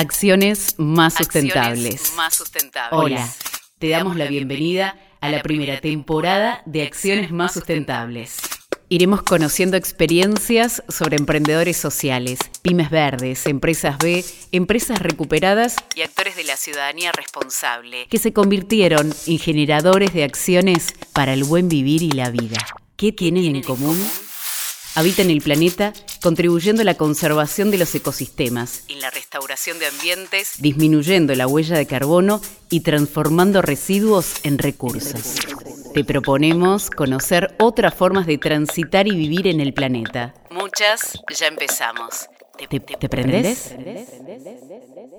Acciones más sustentables. Más sustentables. Hola, te damos la bienvenida a la primera temporada de Acciones más sustentables. Iremos conociendo experiencias sobre emprendedores sociales, pymes verdes, empresas B, empresas recuperadas y actores de la ciudadanía responsable que se convirtieron en generadores de acciones para el buen vivir y la vida. ¿Qué tienen en común? Habitan el planeta contribuyendo a la conservación de los ecosistemas, en la restauración de ambientes, disminuyendo la huella de carbono y transformando residuos en recursos. Te proponemos conocer otras formas de transitar y vivir en el planeta. Muchas ya empezamos. ¿Te, te prendes?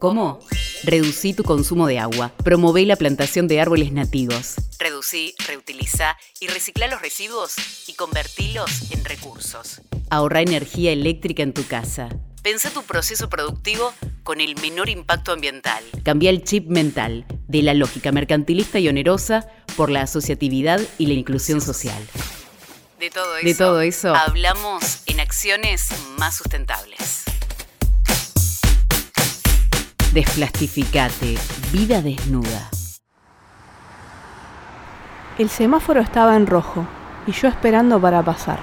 ¿Cómo? Reducí tu consumo de agua. Promové la plantación de árboles nativos. Reducí, reutiliza y recicla los residuos y convertilos en recursos. Ahorra energía eléctrica en tu casa. Pensa tu proceso productivo con el menor impacto ambiental. Cambia el chip mental de la lógica mercantilista y onerosa por la asociatividad y la inclusión social. De todo eso, De todo eso hablamos en acciones más sustentables. Desplastificate. Vida desnuda. El semáforo estaba en rojo y yo esperando para pasar.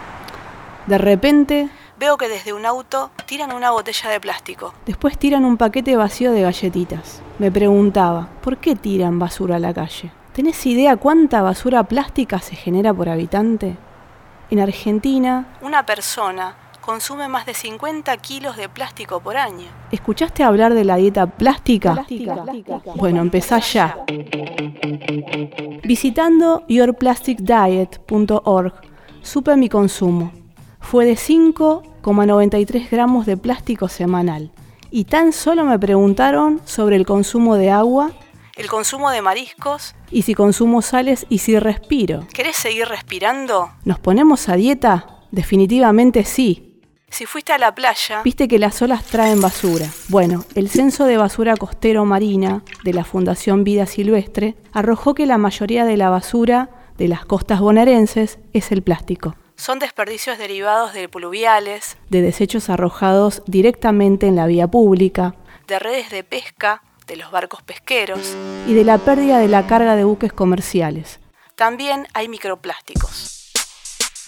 De repente, Veo que desde un auto tiran una botella de plástico. después tiran un paquete vacío de galletitas. Me preguntaba, ¿por qué tiran basura a la calle? ¿Tenés idea cuánta basura plástica se genera por habitante? En Argentina, Una persona consume más de 50 kilos de plástico por año. ¿escuchaste hablar de la dieta plástica? Bueno, empezá ya. Visitando yourplasticdiet.org supe mi consumo. Fue de 5,93 gramos de plástico semanal. Y tan solo me preguntaron sobre el consumo de agua El consumo de mariscos. y si consumo sales y si respiro. ¿Querés seguir respirando? ¿Nos ponemos a dieta? Definitivamente sí. Si fuiste a la playa, Viste que las olas traen basura. Bueno, el censo de basura costero marina de la Fundación Vida Silvestre arrojó que la mayoría de la basura de las costas bonaerenses es el plástico, son desperdicios derivados de pluviales, de desechos arrojados directamente en la vía pública de redes de pesca, de los barcos pesqueros. y de la pérdida de la carga de buques comerciales. También hay microplásticos.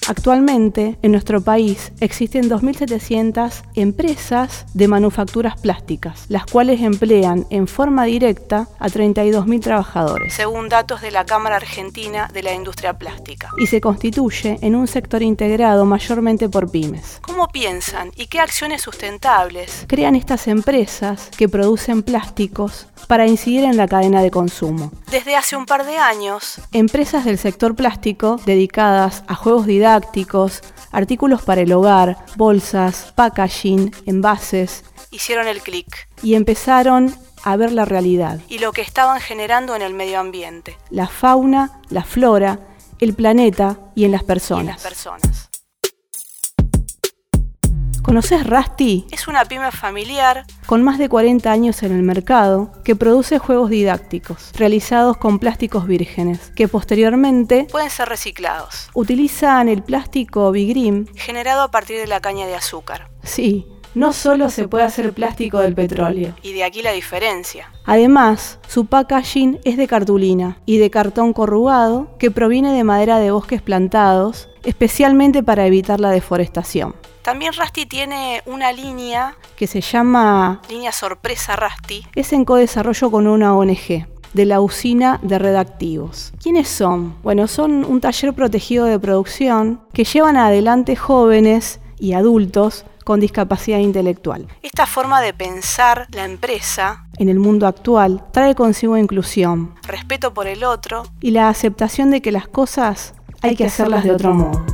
Actualmente, en nuestro país existen 2.700 empresas de manufacturas plásticas, las cuales emplean en forma directa a 32.000 trabajadores. según datos de la Cámara Argentina de la Industria Plástica. y se constituye en un sector integrado mayormente por pymes. ¿Cómo piensan y qué acciones sustentables Crean estas empresas que producen plásticos para incidir en la cadena de consumo. desde hace un par de años Empresas del sector plástico dedicadas a juegos didácticos, artículos para el hogar, bolsas, packaging, envases, hicieron el clic y empezaron a ver la realidad, y lo que estaban generando en el medio ambiente la fauna, la flora, el planeta y en las y en personas. las personas. ¿Conoces Rusty? Es una pyme familiar con más de 40 años en el mercado, que produce juegos didácticos, realizados con plásticos vírgenes, que posteriormente pueden ser reciclados, utilizan el plástico Bigrim. generado a partir de la caña de azúcar. Sí, no solo se puede hacer plástico del petróleo. Y de aquí la diferencia. Además, su packaging es de cartulina y de cartón corrugado que proviene de madera de bosques plantados, especialmente para evitar la deforestación, También Rusty tiene una línea, que se llama línea sorpresa Rusty, es en codesarrollo con una ONG de la usina de redactivos. ¿Quiénes son? Bueno, son un taller protegido de producción que llevan adelante jóvenes y adultos con discapacidad intelectual. Esta forma de pensar la empresa, En el mundo actual trae consigo inclusión respeto por el otro, y la aceptación de que las cosas hay que hacerlas de otro modo.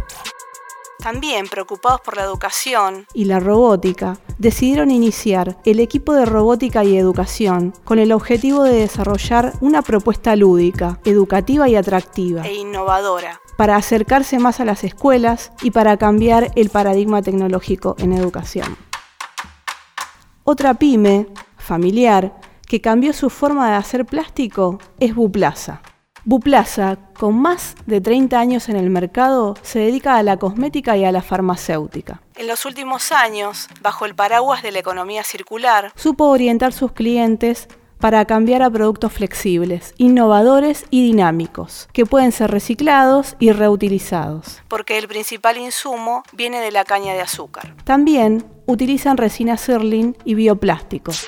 También preocupados por la educación, y la robótica, decidieron iniciar el equipo de robótica y educación con el objetivo de desarrollar una propuesta lúdica, educativa y atractiva e innovadora. para acercarse más a las escuelas y para cambiar el paradigma tecnológico en educación. Otra pyme familiar que cambió su forma de hacer plástico es Buplaza. Buplaza, con más de 30 años en el mercado, se dedica a la cosmética y a la farmacéutica. En los últimos años, bajo el paraguas de la economía circular, supo orientar sus clientes para cambiar a productos flexibles, innovadores y dinámicos, que pueden ser reciclados y reutilizados. Porque el principal insumo viene de la caña de azúcar. También utilizan resina Sirling y bioplásticos.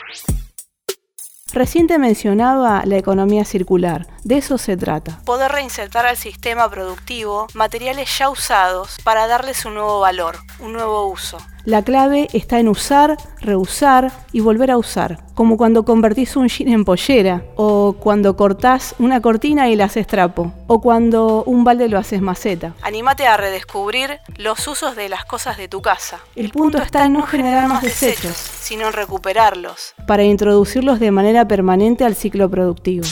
Recién mencionaba la economía circular, de eso se trata. Poder reinsertar al sistema productivo materiales ya usados para darles un nuevo valor, un nuevo uso. La clave está en usar, reusar y volver a usar, como cuando convertís un jean en pollera, o cuando cortás una cortina y la haces trapo, o cuando un balde lo haces maceta. Anímate a redescubrir los usos de las cosas de tu casa. El, punto, está en no generar más desechos, sino en recuperarlos, para introducirlos de manera permanente al ciclo productivo.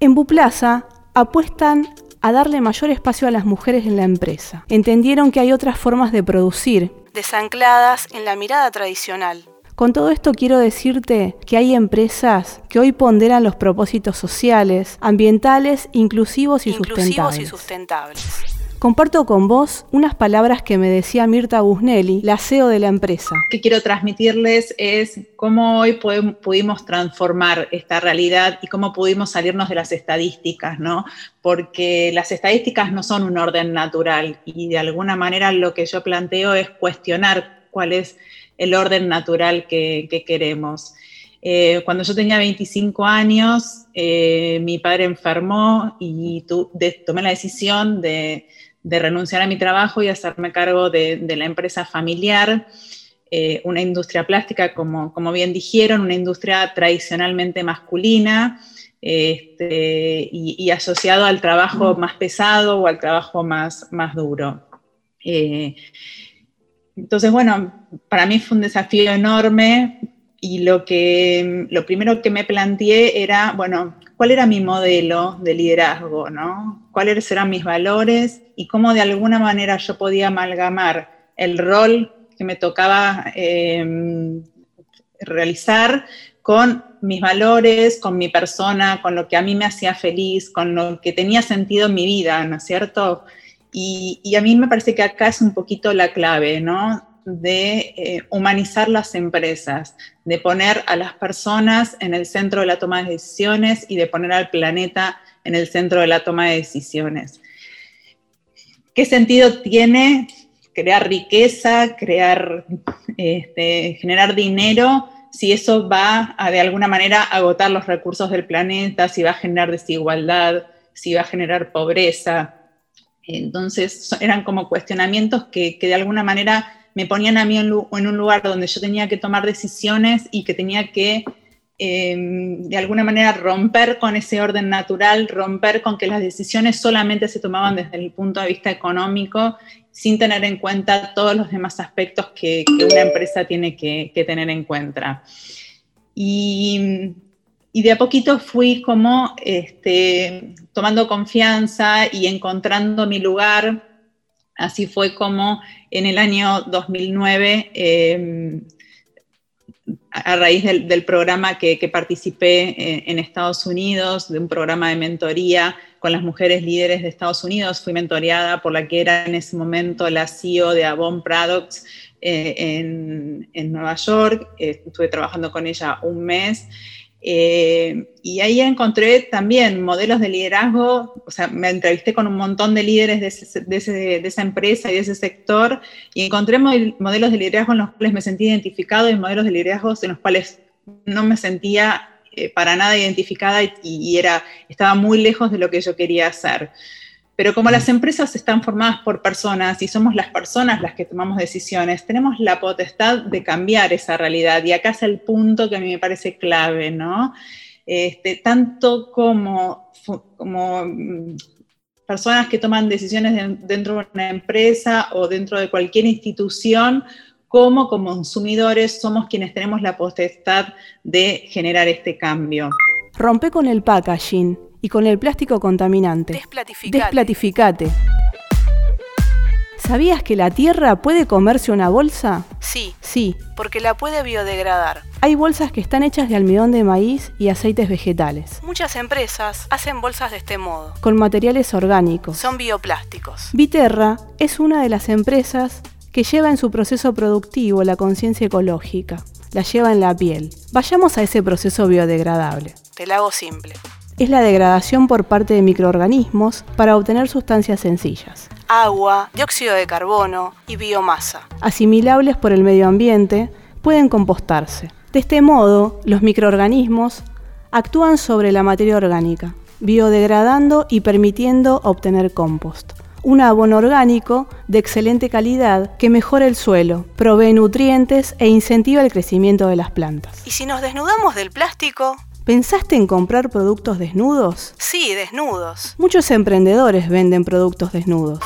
En Buplaza apuestan a darle mayor espacio a las mujeres en la empresa. Entendieron que hay otras formas de producir desancladas en la mirada tradicional. Con todo esto quiero decirte que hay empresas que hoy ponderan los propósitos sociales, ambientales, inclusivos y inclusivos Y sustentables. Comparto con vos unas palabras que me decía Mirta Busnelli, la CEO de la empresa. Lo que quiero transmitirles es cómo hoy pudimos transformar esta realidad y cómo pudimos salirnos de las estadísticas, ¿no? Porque las estadísticas no son un orden natural y de alguna manera lo que yo planteo es cuestionar cuál es el orden natural que, queremos. Eh, cuando yo tenía 25 años, eh, mi padre enfermó y tomé la decisión de de renunciar a mi trabajo y hacerme cargo de, la empresa familiar, eh, una industria plástica, como, como, bien dijeron, una industria tradicionalmente masculina este, y, asociado al trabajo más pesado o al trabajo más, más duro. Entonces, bueno, para mí fue un desafío enorme y lo, que, lo primero que me planteé era, bueno, ¿cuál era mi modelo de liderazgo? ¿no? ¿Cuáles eran mis valores? Y cómo de alguna manera yo podía amalgamar el rol que me tocaba em, realizar con mis valores, con mi persona, con lo que a mí me hacía feliz, con lo que tenía sentido en mi vida, ¿no es cierto? Y, y a mí me parece que acá es un poquito la clave, ¿no? De eh, humanizar las empresas, de poner a las personas en el centro de la toma de decisiones y de poner al planeta en el centro de la toma de decisiones. ¿Qué sentido tiene crear riqueza, crear, este, generar dinero, si eso va a de alguna manera agotar los recursos del planeta, si va a generar desigualdad, si va a generar pobreza? Entonces eran como cuestionamientos que, que de alguna manera me ponían a mí en, un lugar donde yo tenía que tomar decisiones y que tenía que, em, de alguna manera, romper con ese orden natural, romper con que las decisiones solamente se tomaban desde el punto de vista económico, sin tener en cuenta todos los demás aspectos que, una empresa tiene que, tener en cuenta. Y, de a poquito fui como este, tomando confianza y encontrando mi lugar Así fue como en el año 2009, em, a raíz del, programa que, participé eh, en, Estados Unidos, de un programa de mentoría con las mujeres líderes de Estados Unidos, fui mentoreada por la que era en ese momento la CEO de Avon Products eh, en, en, Nueva York. estuve trabajando con ella un mes eh, y ahí encontré también modelos de liderazgo, o sea, me entrevisté con un montón de líderes de, esa empresa y de ese sector y encontré modelos de liderazgo en los cuales me sentí identificado y modelos de liderazgo en los cuales no me sentía eh, para nada identificada y, y, era, estaba muy lejos de lo que yo quería hacer. Pero como las empresas están formadas por personas y somos las personas las que tomamos decisiones, tenemos la potestad de cambiar esa realidad. Y acá es el punto que a mí me parece clave, ¿no? Este, tanto como, como mm, personas que toman decisiones dentro de una empresa o dentro de cualquier institución, como como consumidores somos quienes tenemos la potestad de generar este cambio. Rompe con el packaging y con el plástico contaminante. Desplatificate. Desplatificate. ¿Sabías que la tierra puede comerse una bolsa? Sí, Sí, porque la puede biodegradar. hay bolsas que están hechas de almidón de maíz y aceites vegetales, Muchas empresas hacen bolsas de este modo. con materiales orgánicos. Son bioplásticos. Viterra es una de las empresas que lleva en su proceso productivo la conciencia ecológica, la lleva en la piel. Vayamos a ese proceso biodegradable. Te la hago simple. Es la degradación por parte de microorganismos para obtener sustancias sencillas, Agua, dióxido de carbono y biomasa. asimilables por el medio ambiente, pueden compostarse. De este modo, los microorganismos actúan sobre la materia orgánica, biodegradando y permitiendo obtener compost. Un abono orgánico de excelente calidad que mejora el suelo, provee nutrientes e incentiva el crecimiento de las plantas. ¿Y si nos desnudamos del plástico? ¿Pensaste en comprar productos desnudos? Sí, desnudos. Muchos emprendedores venden productos desnudos.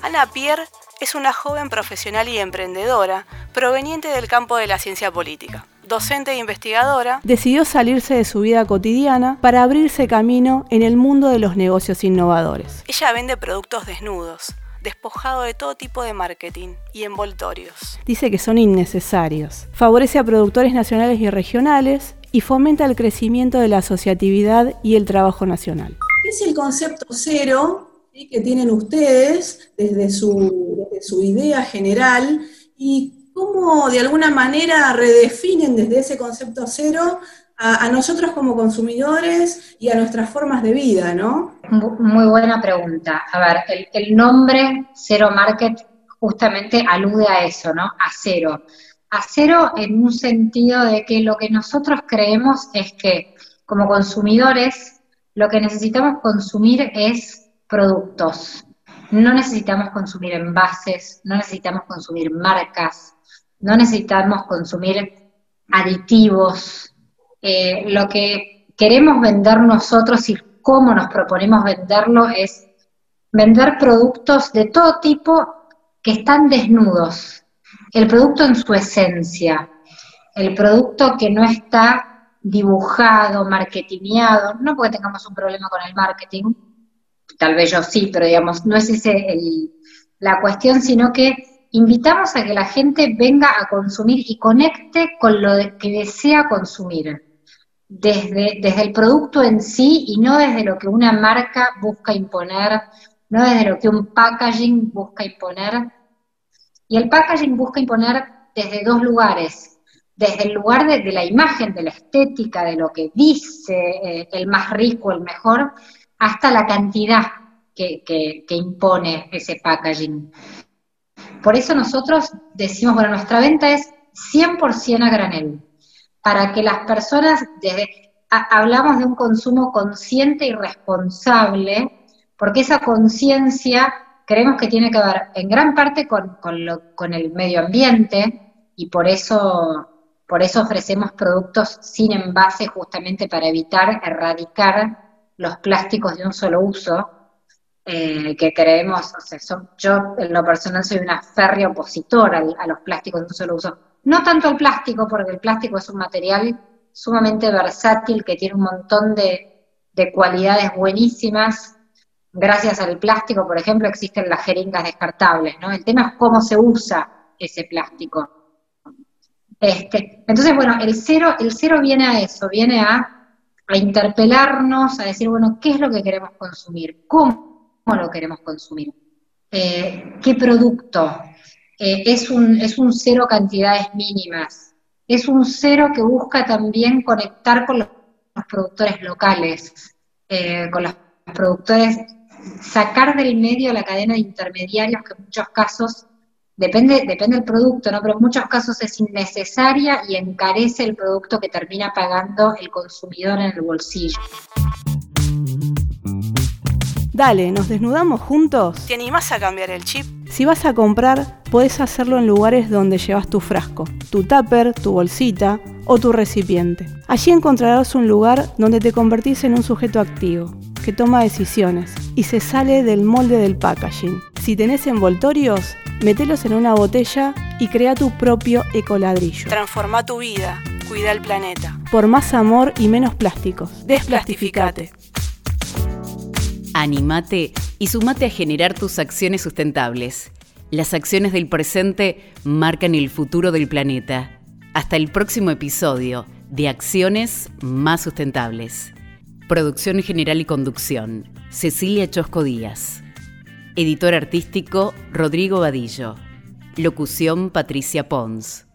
Ana Pierre es una joven profesional y emprendedora proveniente del campo de la ciencia política. Docente e investigadora, Decidió salirse de su vida cotidiana para abrirse camino en el mundo de los negocios innovadores. ella vende productos desnudos, despojado de todo tipo de marketing y envoltorios. Dice que son innecesarios. Favorece a productores nacionales y regionales y fomenta el crecimiento de la asociatividad y el trabajo nacional. ¿Qué es el concepto cero ¿sí? que tienen ustedes desde su, desde su idea general y cómo de alguna manera redefinen desde ese concepto cero a, a nosotros como consumidores y a nuestras formas de vida, ¿no? Mu- Muy buena pregunta. A ver, el, el nombre Zero Market justamente alude a eso, ¿no? A cero. A cero en un sentido de que lo que nosotros creemos es que como consumidores lo que necesitamos consumir es productos. No necesitamos consumir envases, no necesitamos consumir marcas, no necesitamos consumir aditivos. Eh, lo que queremos vender nosotros y cómo nos proponemos venderlo es vender productos de todo tipo que están desnudos. El producto en su esencia, el producto que no está dibujado, marketingiado, no porque tengamos un problema con el marketing, tal vez yo sí, pero digamos, no es ese el- la cuestión, sino que invitamos a que la gente venga a consumir y conecte con lo que desea consumir desde, desde el producto en sí y no desde lo que una marca busca imponer, no desde lo que un packaging busca imponer. Y el packaging busca imponer desde dos lugares, desde el lugar de, la imagen, de la estética, de lo que dice eh, el más rico, el mejor, hasta la cantidad que, impone ese packaging. Por eso nosotros decimos, bueno, nuestra venta es 100% a granel para que las personas, desde, ha- hablamos de un consumo consciente y responsable, porque esa conciencia creemos que tiene que ver en gran parte con, con el medio ambiente y por eso, por eso ofrecemos productos sin envase justamente para evitar erradicar los plásticos de un solo uso, eh, que creemos, o sea, son- yo en lo personal soy una férrea opositora a los plásticos de un solo uso. No tanto al plástico, porque el plástico es un material sumamente versátil que tiene un montón de, de cualidades buenísimas. Gracias al plástico, por ejemplo, existen las jeringas descartables, ¿no? El tema es cómo se usa ese plástico. Este, entonces, bueno, el cero, el cero viene a eso, viene a, interpelarnos, a decir, bueno, ¿qué es lo que queremos consumir? ¿Cómo lo queremos consumir? Eh, ¿Qué producto? Eh, es, un, es un cero cantidades mínimas. Es un cero que busca también conectar con los, los productores locales, eh, con los productores, sacar del medio la cadena de intermediarios que en muchos casos Depende, depende del producto, ¿no? Pero en muchos casos es innecesaria y encarece el producto que termina pagando el consumidor en el bolsillo. Dale, ¿nos desnudamos juntos? ¿Te animás a cambiar el chip? Si vas a comprar, podés hacerlo en lugares donde llevas tu frasco, tu tupper, tu bolsita o tu recipiente. Allí encontrarás un lugar donde te convertís en un sujeto activo, que toma decisiones y se sale del molde del packaging. Si tenés envoltorios, metelos en una botella y crea tu propio ecoladrillo. Transforma tu vida, cuida el planeta. Por más amor y menos plásticos. Desplastificate. Animate y sumate a generar tus acciones sustentables. Las acciones del presente marcan el futuro del planeta. Hasta el próximo episodio de Acciones Más Sustentables. Producción general y conducción. Cecilia Chosco Díaz. Editor artístico Rodrigo Vadillo. Locución Patricia Pons.